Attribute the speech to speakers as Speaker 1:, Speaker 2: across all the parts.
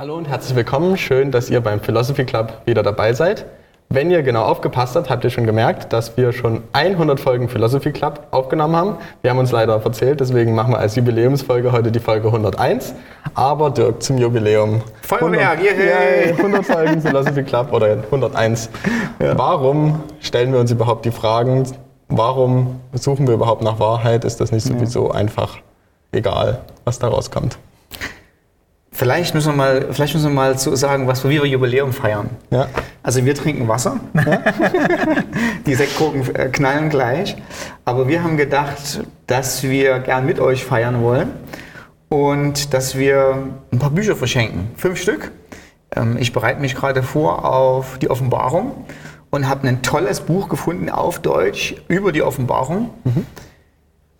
Speaker 1: Hallo und herzlich willkommen. Schön, dass ihr beim Philosophy Club wieder dabei seid. Wenn ihr genau aufgepasst habt, habt ihr schon gemerkt, dass wir schon 100 Folgen Philosophy Club aufgenommen haben. Wir haben uns leider verzählt, deswegen machen wir als Jubiläumsfolge heute die Folge 101. Aber Dirk zum Jubiläum.
Speaker 2: Feuerwerk,
Speaker 1: 100,
Speaker 2: yay.
Speaker 1: 100 Folgen Philosophy Club oder 101. Warum stellen wir uns überhaupt die Fragen? Warum suchen wir überhaupt nach Wahrheit? Ist das nicht sowieso einfach egal, was da rauskommt?
Speaker 2: Vielleicht müssen wir mal, vielleicht müssen wir mal zu sagen, was wir Jubiläum feiern.
Speaker 1: Ja.
Speaker 2: Also wir trinken Wasser. Die Sektkorken äh, knallen gleich. Aber wir haben gedacht, dass wir gern mit euch feiern wollen und dass wir ein paar Bücher verschenken. Fünf Stück. Ähm, Ich bereite mich gerade vor auf die Offenbarung und habe ein tolles Buch gefunden auf Deutsch über die Offenbarung.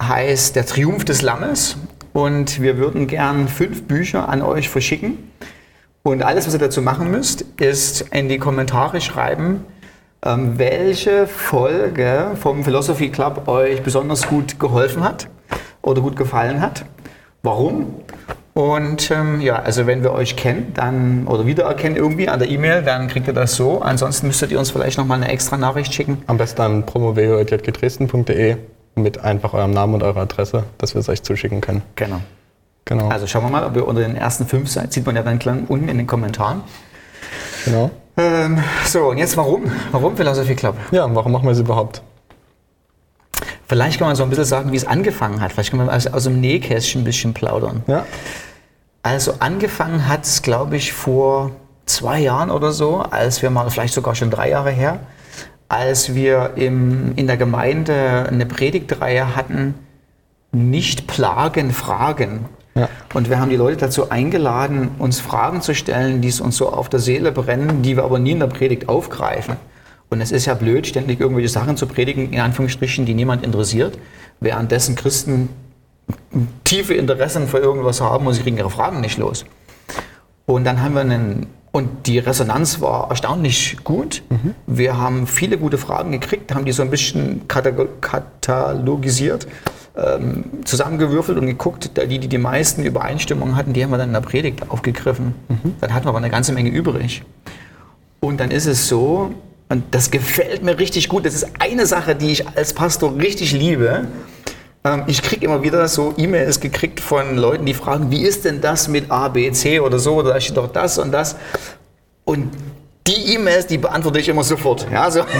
Speaker 2: Heißt Der Triumph des Lammes. Und wir würden gern fünf Bücher an euch verschicken. Und alles, was ihr dazu machen müsst, ist in die Kommentare schreiben, ähm, welche Folge vom Philosophy Club euch besonders gut geholfen hat oder gut gefallen hat. Warum? Und ähm, ja, also wenn wir euch kennen, dann oder wiedererkennen irgendwie an der E-Mail, dann kriegt ihr das so. Ansonsten müsstet ihr uns vielleicht nochmal eine extra Nachricht schicken.
Speaker 1: Am besten an promoveo.jgdresden.de mit einfach eurem Namen und eurer Adresse, dass wir es euch zuschicken können.
Speaker 2: Genau.
Speaker 1: Genau.
Speaker 2: Also schauen wir mal, ob ihr unter den ersten fünf seid. Sieht man ja dann klang unten in den Kommentaren.
Speaker 1: genau.
Speaker 2: Ähm, so, und jetzt warum? Warum Philosophy Club?
Speaker 1: Ja, warum machen wir es überhaupt?
Speaker 2: Vielleicht kann man so ein bisschen sagen, wie es angefangen hat. Vielleicht kann man aus, aus dem Nähkästchen ein bisschen plaudern.
Speaker 1: Ja.
Speaker 2: Also angefangen hat es, glaube ich, vor zwei Jahren oder so, als wir mal, vielleicht sogar schon drei Jahre her, als wir im, in der Gemeinde eine Predigtreihe hatten, nicht plagen, fragen.
Speaker 1: Ja.
Speaker 2: Und wir haben die Leute dazu eingeladen, uns Fragen zu stellen, die es uns so auf der Seele brennen, die wir aber nie in der Predigt aufgreifen. Und es ist ja blöd, ständig irgendwelche Sachen zu predigen, in Anführungsstrichen, die niemand interessiert, währenddessen Christen tiefe Interessen für irgendwas haben und sie kriegen ihre Fragen nicht los. Und dann haben wir einen, und die Resonanz war erstaunlich gut. Wir haben viele gute Fragen gekriegt, haben die so ein bisschen kata- katalogisiert, ähm, zusammengewürfelt und geguckt, die, die die meisten Übereinstimmungen hatten, die haben wir dann in der Predigt aufgegriffen. Dann hatten wir aber eine ganze Menge übrig. Und dann ist es so, und das gefällt mir richtig gut, das ist eine Sache, die ich als Pastor richtig liebe. Ähm, Ich kriege immer wieder so E-Mails gekriegt von Leuten, die fragen, wie ist denn das mit A, B, C oder so, oder da steht doch das und das. Und die E-Mails, die beantworte ich immer sofort. Ja, so.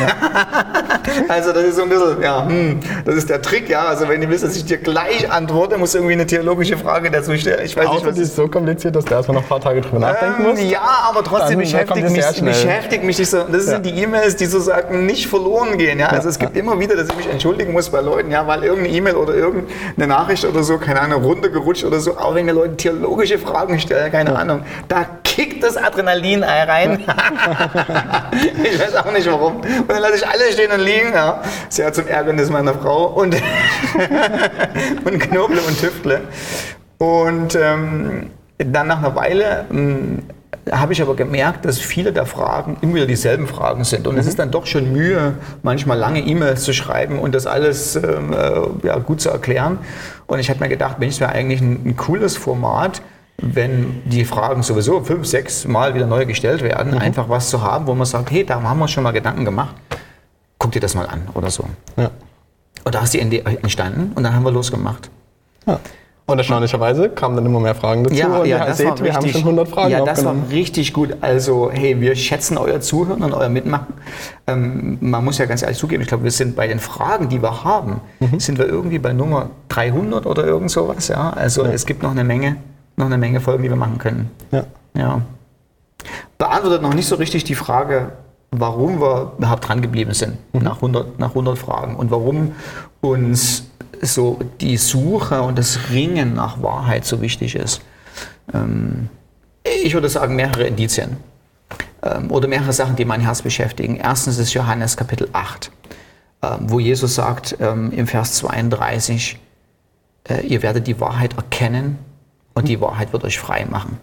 Speaker 2: also das ist so ein bisschen, ja, hm, das ist der Trick, ja. Also wenn du willst, dass ich dir gleich antworte, musst du irgendwie eine theologische Frage dazu stellen. Ich weiß nicht,
Speaker 1: Außer
Speaker 2: was
Speaker 1: die ist so kompliziert, dass du erstmal noch ein paar Tage drüber nachdenken musst.
Speaker 2: ähm, ja, aber trotzdem beschäftigt mich, beschäftigt mich so. Das sind
Speaker 1: Ja.
Speaker 2: die E-Mails, die sozusagen nicht verloren gehen. Ja? Also es gibt immer wieder, dass ich mich entschuldigen muss bei Leuten, ja, weil irgendeine E-Mail oder irgendeine Nachricht oder so, keine Ahnung, runtergerutscht oder so, auch wenn mir Leute theologische Fragen stellen, keine Ahnung, da kickt das Adrenalin rein. ich weiß auch nicht warum. Und dann lasse ich alle stehen und liegen. Ja. Sehr zum Ärgernis meiner Frau und, und Knoble und Tüftle. Und ähm, dann nach einer Weile ähm, habe ich aber gemerkt, dass viele der Fragen immer wieder dieselben Fragen sind. Und es ist dann doch schon Mühe, manchmal lange E-Mails zu schreiben und das alles ähm, äh, ja, gut zu erklären. Und ich habe mir gedacht, Mensch, es wäre eigentlich ein, ein cooles Format, wenn die Fragen sowieso fünf, sechs Mal wieder neu gestellt werden, einfach was zu haben, wo man sagt, hey, da haben wir uns schon mal Gedanken gemacht. Guck dir das mal an oder so.
Speaker 1: Ja.
Speaker 2: Und da ist die Idee entstanden und dann haben wir losgemacht.
Speaker 1: Ja. Und erstaunlicherweise kamen dann immer mehr Fragen dazu. und ihr seht, wir haben schon 100 Fragen
Speaker 2: Ja, das war richtig gut. Also, hey, wir schätzen euer Zuhören und euer Mitmachen. Ähm, man muss ja ganz ehrlich zugeben, ich glaube, wir sind bei den Fragen, die wir haben,
Speaker 1: Mhm.
Speaker 2: sind wir irgendwie bei Nummer 300 oder irgend sowas. Ja? Also, es gibt noch eine Menge, noch eine Menge Folgen, die wir machen können.
Speaker 1: Ja.
Speaker 2: Ja. Beantwortet noch nicht so richtig die Frage, warum wir überhaupt dran geblieben sind nach, 100, nach 100 Fragen und warum uns so die Suche und das Ringen nach Wahrheit so wichtig ist. Ähm, ich würde sagen, mehrere Indizien ähm, oder mehrere Sachen, die mein Herz beschäftigen. Erstens ist Johannes Kapitel 8, ähm, wo Jesus sagt im Vers 32, äh, ihr werdet die Wahrheit erkennen und die Wahrheit wird euch frei machen.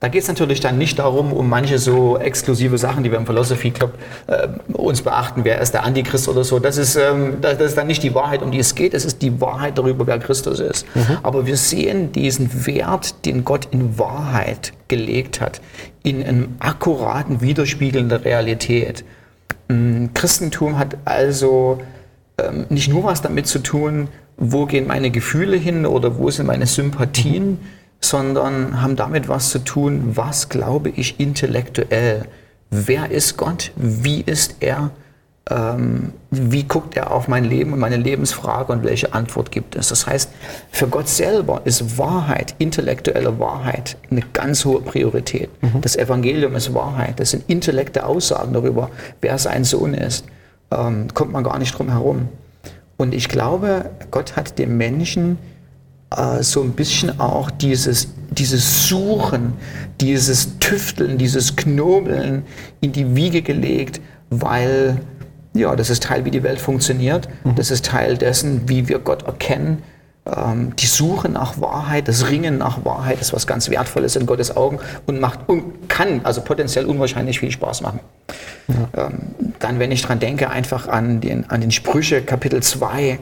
Speaker 2: Da geht es natürlich dann nicht darum, um manche so exklusive Sachen, die wir im Philosophy Club äh, uns beachten, wer ist der Antichrist oder so. Das ist, ähm, das ist dann nicht die Wahrheit, um die es geht, es ist die Wahrheit darüber, wer Christus ist. Mhm. Aber wir sehen diesen Wert, den Gott in Wahrheit gelegt hat, in einem akkuraten Widerspiegeln der Realität. Ähm, Christentum hat also ähm, nicht nur was damit zu tun, wo gehen meine Gefühle hin oder wo sind meine Sympathien, mhm sondern haben damit was zu tun, was glaube ich intellektuell. Wer ist Gott? Wie ist er? Ähm, wie guckt er auf mein Leben und meine Lebensfrage und welche Antwort gibt es? Das heißt, für Gott selber ist Wahrheit, intellektuelle Wahrheit, eine ganz hohe Priorität. Mhm. Das Evangelium ist Wahrheit. Das sind intellekte Aussagen darüber, wer sein Sohn ist. Ähm, kommt man gar nicht drum herum. Und ich glaube, Gott hat dem Menschen äh, so ein bisschen auch dieses, dieses Suchen, dieses Tüfteln, dieses Knobeln in die Wiege gelegt, weil ja, das ist Teil, wie die Welt funktioniert. Mhm. Das ist Teil dessen, wie wir Gott erkennen. Ähm, die Suche nach Wahrheit, das Ringen nach Wahrheit ist was ganz Wertvolles in Gottes Augen und macht und kann also potenziell unwahrscheinlich viel Spaß machen. Ja. Ähm, dann, wenn ich dran denke, einfach an den, an den Sprüche Kapitel 2,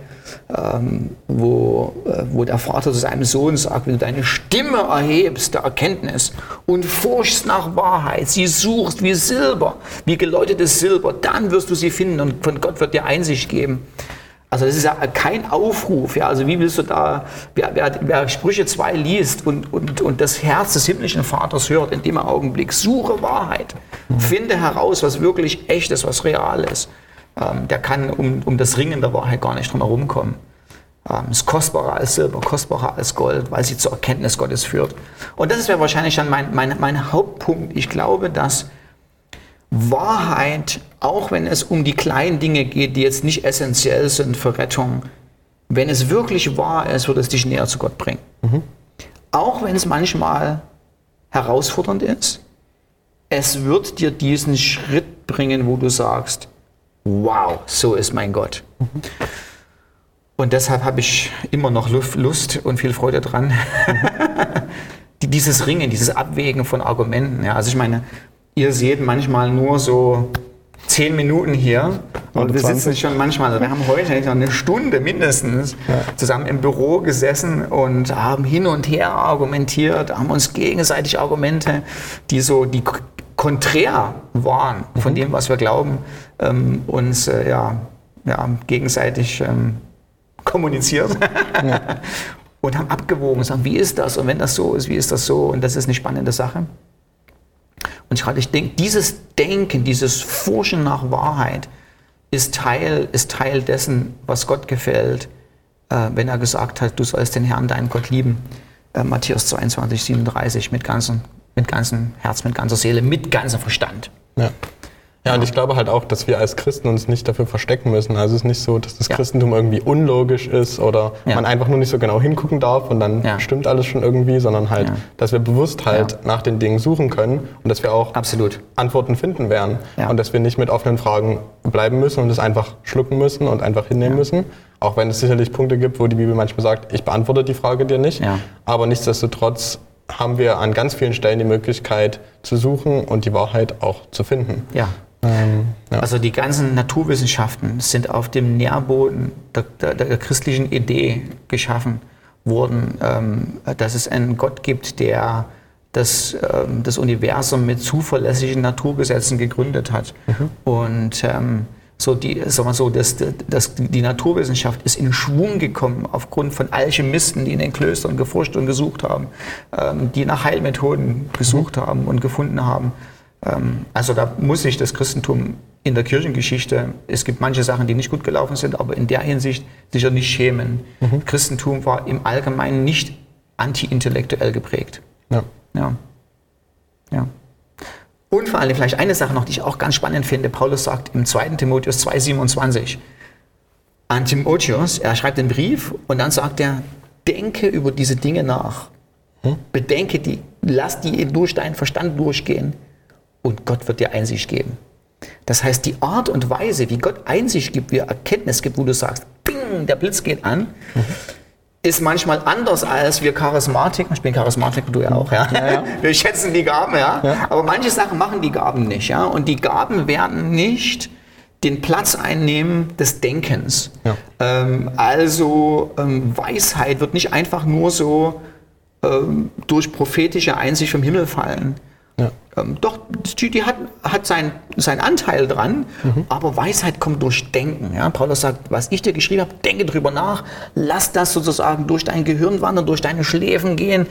Speaker 2: ähm, wo, äh, wo der Vater zu seinem Sohn sagt, wenn du deine Stimme erhebst der Erkenntnis und forschst nach Wahrheit, sie suchst wie Silber, wie geläutetes Silber, dann wirst du sie finden und von Gott wird dir Einsicht geben. Also das ist ja kein Aufruf. Ja? Also wie willst du da, wer, wer, wer Sprüche 2 liest und, und, und das Herz des himmlischen Vaters hört, in dem Augenblick, suche Wahrheit, mhm. finde heraus, was wirklich echt ist, was real ist. Ähm, der kann um, um das Ringen der Wahrheit gar nicht drum herum kommen. Ähm, ist kostbarer als Silber, kostbarer als Gold, weil sie zur Erkenntnis Gottes führt. Und das wäre wahrscheinlich dann mein, mein, mein Hauptpunkt. Ich glaube, dass Wahrheit, auch wenn es um die kleinen Dinge geht, die jetzt nicht essentiell sind für Rettung, wenn es wirklich wahr ist, wird es dich näher zu Gott bringen. Mhm. Auch wenn es manchmal herausfordernd ist, es wird dir diesen Schritt bringen, wo du sagst, wow, so ist mein Gott. Mhm. Und deshalb habe ich immer noch Lust und viel Freude dran. dieses Ringen, dieses Abwägen von Argumenten. Ja, also ich meine, ihr seht manchmal nur so zehn Minuten hier und wir sitzen schon manchmal, wir haben heute eine Stunde mindestens ja. zusammen im Büro gesessen und haben hin und her argumentiert, haben uns gegenseitig Argumente, die so die konträr waren von mhm. dem, was wir glauben, ähm, uns äh, ja, ja, gegenseitig ähm, kommuniziert. Ja. und haben abgewogen und sagen, wie ist das und wenn das so ist, wie ist das so und das ist eine spannende Sache. Und ich, ich denke, dieses Denken, dieses Forschen nach Wahrheit ist Teil, ist Teil dessen, was Gott gefällt, äh, wenn er gesagt hat, du sollst den Herrn, deinen Gott lieben. Äh, Matthäus 22, 37, mit ganzem, mit ganzem Herz, mit ganzer Seele, mit ganzem Verstand.
Speaker 1: Ja. Ja, und ich glaube halt auch, dass wir als Christen uns nicht dafür verstecken müssen. Also es ist nicht so, dass das ja. Christentum irgendwie unlogisch ist oder ja. man einfach nur nicht so genau hingucken darf und dann ja. stimmt alles schon irgendwie, sondern halt, dass wir bewusst halt nach den Dingen suchen können und dass wir auch
Speaker 2: Absolut.
Speaker 1: Antworten finden werden. Und dass wir nicht mit offenen Fragen bleiben müssen und es einfach schlucken müssen und einfach hinnehmen müssen. Auch wenn es sicherlich Punkte gibt, wo die Bibel manchmal sagt, ich beantworte die Frage dir nicht. Aber nichtsdestotrotz haben wir an ganz vielen Stellen die Möglichkeit zu suchen und die Wahrheit auch zu finden.
Speaker 2: Ja. Ähm, ja. Also die ganzen Naturwissenschaften sind auf dem Nährboden der, der, der christlichen Idee geschaffen worden, ähm, dass es einen Gott gibt, der das, ähm, das Universum mit zuverlässigen Naturgesetzen gegründet hat. Mhm. Und ähm, so die, sagen wir so, das, das, die Naturwissenschaft ist in Schwung gekommen aufgrund von Alchemisten, die in den Klöstern geforscht und gesucht haben, ähm, die nach Heilmethoden gesucht mhm. haben und gefunden haben. Ähm, also da muss sich das Christentum in der Kirchengeschichte, es gibt manche Sachen, die nicht gut gelaufen sind, aber in der Hinsicht sicher nicht schämen. Mhm. Christentum war im Allgemeinen nicht anti-intellektuell geprägt. Ja. ja. ja. Und vor allem vielleicht eine Sache noch, die ich auch ganz spannend finde. Paulus sagt im 2. Timotheus 2,27 an Timotheus, er schreibt den Brief und dann sagt er, denke über diese Dinge nach. Hm? Bedenke die, lass die durch deinen Verstand durchgehen und Gott wird dir Einsicht geben. Das heißt, die Art und Weise, wie Gott Einsicht gibt, wie er Erkenntnis gibt, wo du sagst, ping, der Blitz geht an, mhm. ist manchmal anders als wir Charismatiker. Ich bin Charismatiker, du ja auch, ja.
Speaker 1: Ja, ja.
Speaker 2: Wir schätzen die Gaben, ja.
Speaker 1: Ja.
Speaker 2: Aber manche Sachen machen die Gaben nicht, ja. Und die Gaben werden nicht den Platz einnehmen des Denkens. Ähm, also ähm, Weisheit wird nicht einfach nur so ähm, durch prophetische Einsicht vom Himmel fallen.
Speaker 1: Ja.
Speaker 2: Ähm, doch, die, die hat, hat seinen sein Anteil dran,
Speaker 1: Mhm.
Speaker 2: aber Weisheit kommt durch Denken. Ja? Paulus sagt, was ich dir geschrieben habe, denke drüber nach, lass das sozusagen durch dein Gehirn wandern, durch deine Schläfen gehen,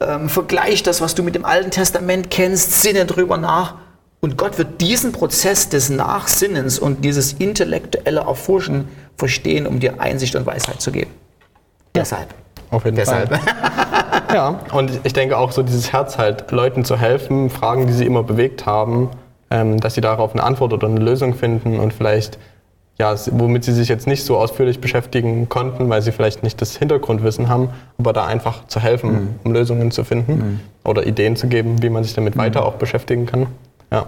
Speaker 2: ähm, vergleich das, was du mit dem Alten Testament kennst, sinne drüber nach. Und Gott wird diesen Prozess des Nachsinnens und dieses intellektuelle Erforschen verstehen, um dir Einsicht und Weisheit zu geben. Deshalb.
Speaker 1: Auf jeden
Speaker 2: Deshalb.
Speaker 1: Fall. Ja, und ich denke auch so dieses Herz halt, Leuten zu helfen, Fragen, die sie immer bewegt haben, ähm, dass sie darauf eine Antwort oder eine Lösung finden und vielleicht, ja, womit sie sich jetzt nicht so ausführlich beschäftigen konnten, weil sie vielleicht nicht das Hintergrundwissen haben, aber da einfach zu helfen, um Lösungen zu finden oder Ideen zu geben, wie man sich damit weiter auch beschäftigen kann. Ja,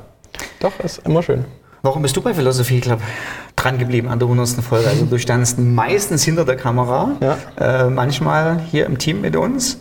Speaker 1: doch, ist immer schön.
Speaker 2: Warum bist du bei Philosophy Club dran geblieben an der 100. Folge? Also du standst meistens hinter der Kamera,
Speaker 1: Ja.
Speaker 2: äh, manchmal hier im Team mit uns.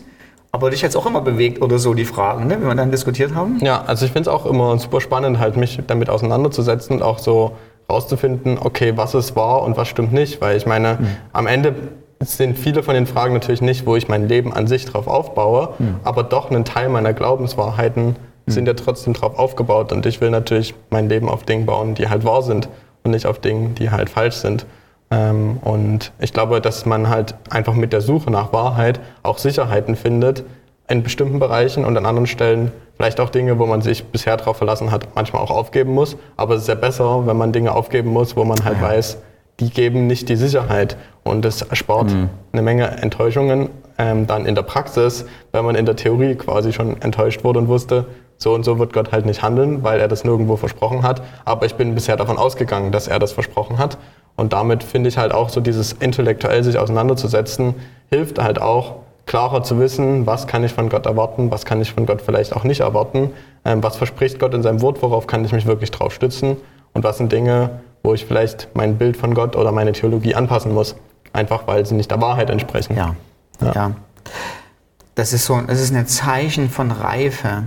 Speaker 2: Aber dich jetzt auch immer bewegt oder so die Fragen, ne, wie wir dann diskutiert haben.
Speaker 1: Ja, also ich finde es auch immer super spannend, halt mich damit auseinanderzusetzen und auch so rauszufinden, okay, was es war und was stimmt nicht. Weil ich meine, am Ende sind viele von den Fragen natürlich nicht, wo ich mein Leben an sich drauf aufbaue, aber doch ein Teil meiner Glaubenswahrheiten sind ja trotzdem drauf aufgebaut. Und ich will natürlich mein Leben auf Dingen bauen, die halt wahr sind und nicht auf Dingen, die halt falsch sind. Ähm, und ich glaube, dass man halt einfach mit der Suche nach Wahrheit auch Sicherheiten findet in bestimmten Bereichen und an anderen Stellen vielleicht auch Dinge, wo man sich bisher darauf verlassen hat, manchmal auch aufgeben muss. Aber es ist ja besser, wenn man Dinge aufgeben muss, wo man halt weiß, die geben nicht die Sicherheit. Und es erspart eine Menge Enttäuschungen ähm, dann in der Praxis, wenn man in der Theorie quasi schon enttäuscht wurde und wusste, so und so wird Gott halt nicht handeln, weil er das nirgendwo versprochen hat. Aber ich bin bisher davon ausgegangen, dass er das versprochen hat. Und damit finde ich halt auch so dieses intellektuell sich auseinanderzusetzen, hilft halt auch klarer zu wissen, was kann ich von Gott erwarten, was kann ich von Gott vielleicht auch nicht erwarten, ähm, was verspricht Gott in seinem Wort, worauf kann ich mich wirklich drauf stützen und was sind Dinge, wo ich vielleicht mein Bild von Gott oder meine Theologie anpassen muss, einfach weil sie nicht der Wahrheit entsprechen.
Speaker 2: Ja. ja. Das ist so, das ist ein Zeichen von Reife.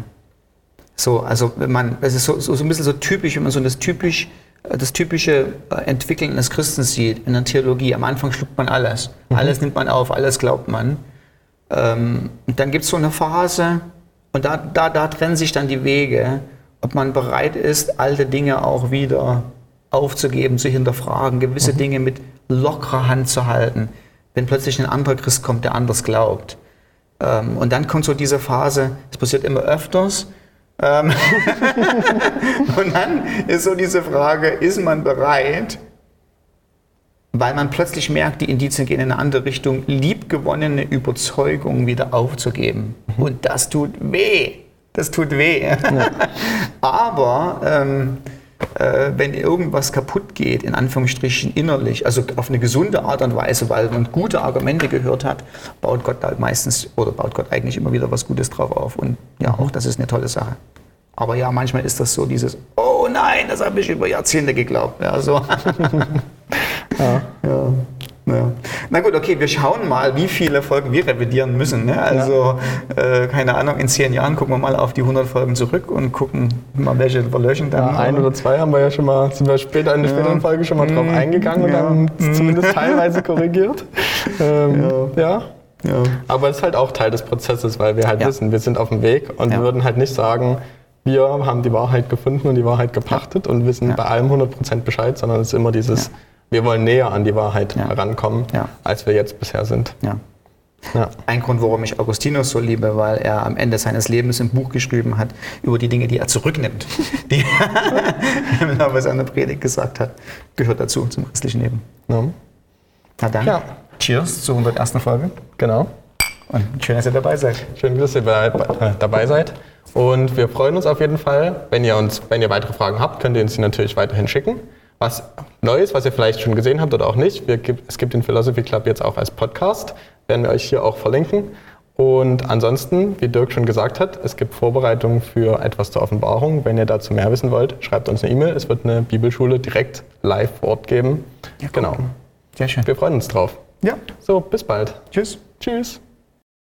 Speaker 2: So, also wenn man, es ist so, so, so ein bisschen so typisch, wenn man so das typisch, das typische äh, Entwickeln eines Christen sieht in der Theologie. Am Anfang schluckt man alles. Alles nimmt man auf, alles glaubt man. Ähm, und dann gibt es so eine Phase und da, da, da trennen sich dann die Wege, ob man bereit ist, alte Dinge auch wieder aufzugeben, zu hinterfragen, gewisse Dinge mit lockerer Hand zu halten, wenn plötzlich ein anderer Christ kommt, der anders glaubt. Ähm, und dann kommt so diese Phase, es passiert immer öfters. Ähm und dann ist so diese Frage, ist man bereit, weil man plötzlich merkt, die Indizien gehen in eine andere Richtung, liebgewonnene Überzeugungen wieder aufzugeben. Und das tut weh. Das tut weh. Aber ähm, äh, wenn irgendwas kaputt geht, in Anführungsstrichen innerlich, also auf eine gesunde Art und Weise, weil man gute Argumente gehört hat, baut Gott halt meistens oder baut Gott eigentlich immer wieder was Gutes drauf auf. Und ja, auch das ist eine tolle Sache. Aber ja, manchmal ist das so dieses, oh nein, das habe ich über Jahrzehnte geglaubt. Ja, so. ja. Ja. Na gut, okay, wir schauen mal, wie viele Folgen wir revidieren müssen. Ne? Also, äh, keine Ahnung, in zehn Jahren gucken wir mal auf die 100 Folgen zurück und gucken mal, welche wir löschen dann.
Speaker 1: Ja, ein oder zwei haben wir ja schon mal, sind wir später in der späteren Folge schon mal drauf eingegangen
Speaker 2: Ja.
Speaker 1: und haben es zumindest teilweise korrigiert. Ähm, ja.
Speaker 2: Ja.
Speaker 1: Aber es ist halt auch Teil des Prozesses, weil wir halt
Speaker 2: Ja.
Speaker 1: wissen, wir sind auf dem Weg und
Speaker 2: Ja.
Speaker 1: würden halt nicht sagen, wir haben die Wahrheit gefunden und die Wahrheit gepachtet und wissen
Speaker 2: Ja.
Speaker 1: bei allem 100% Bescheid, sondern es ist immer dieses, wir wollen näher an die Wahrheit
Speaker 2: Ja.
Speaker 1: herankommen,
Speaker 2: Ja.
Speaker 1: als wir jetzt bisher sind.
Speaker 2: Ja.
Speaker 1: Ja.
Speaker 2: Ein Grund, warum ich Augustinus so liebe, weil er am Ende seines Lebens ein Buch geschrieben hat über die Dinge, die er zurücknimmt, die er im Laufe seiner Predigt gesagt hat, gehört dazu zum christlichen Leben.
Speaker 1: Ja.
Speaker 2: Na dann,
Speaker 1: Ja.
Speaker 2: cheers zur 101. Folge
Speaker 1: Genau.
Speaker 2: und schön, dass ihr dabei seid.
Speaker 1: Schön, dass ihr bei, äh, dabei seid. Und wir freuen uns auf jeden Fall. Wenn ihr, uns, wenn ihr weitere Fragen habt, könnt ihr uns die natürlich weiterhin schicken. Was Neues, was ihr vielleicht schon gesehen habt oder auch nicht, wir, es gibt den Philosophy Club jetzt auch als Podcast. Werden wir euch hier auch verlinken. Und ansonsten, wie Dirk schon gesagt hat, es gibt Vorbereitungen für etwas zur Offenbarung. Wenn ihr dazu mehr wissen wollt, schreibt uns eine E-Mail. Es wird eine Bibelschule direkt live vor Ort geben.
Speaker 2: Ja, cool.
Speaker 1: genau.
Speaker 2: Sehr schön.
Speaker 1: Wir freuen uns drauf.
Speaker 2: Ja,
Speaker 1: So, bis bald. Tschüss. Tschüss.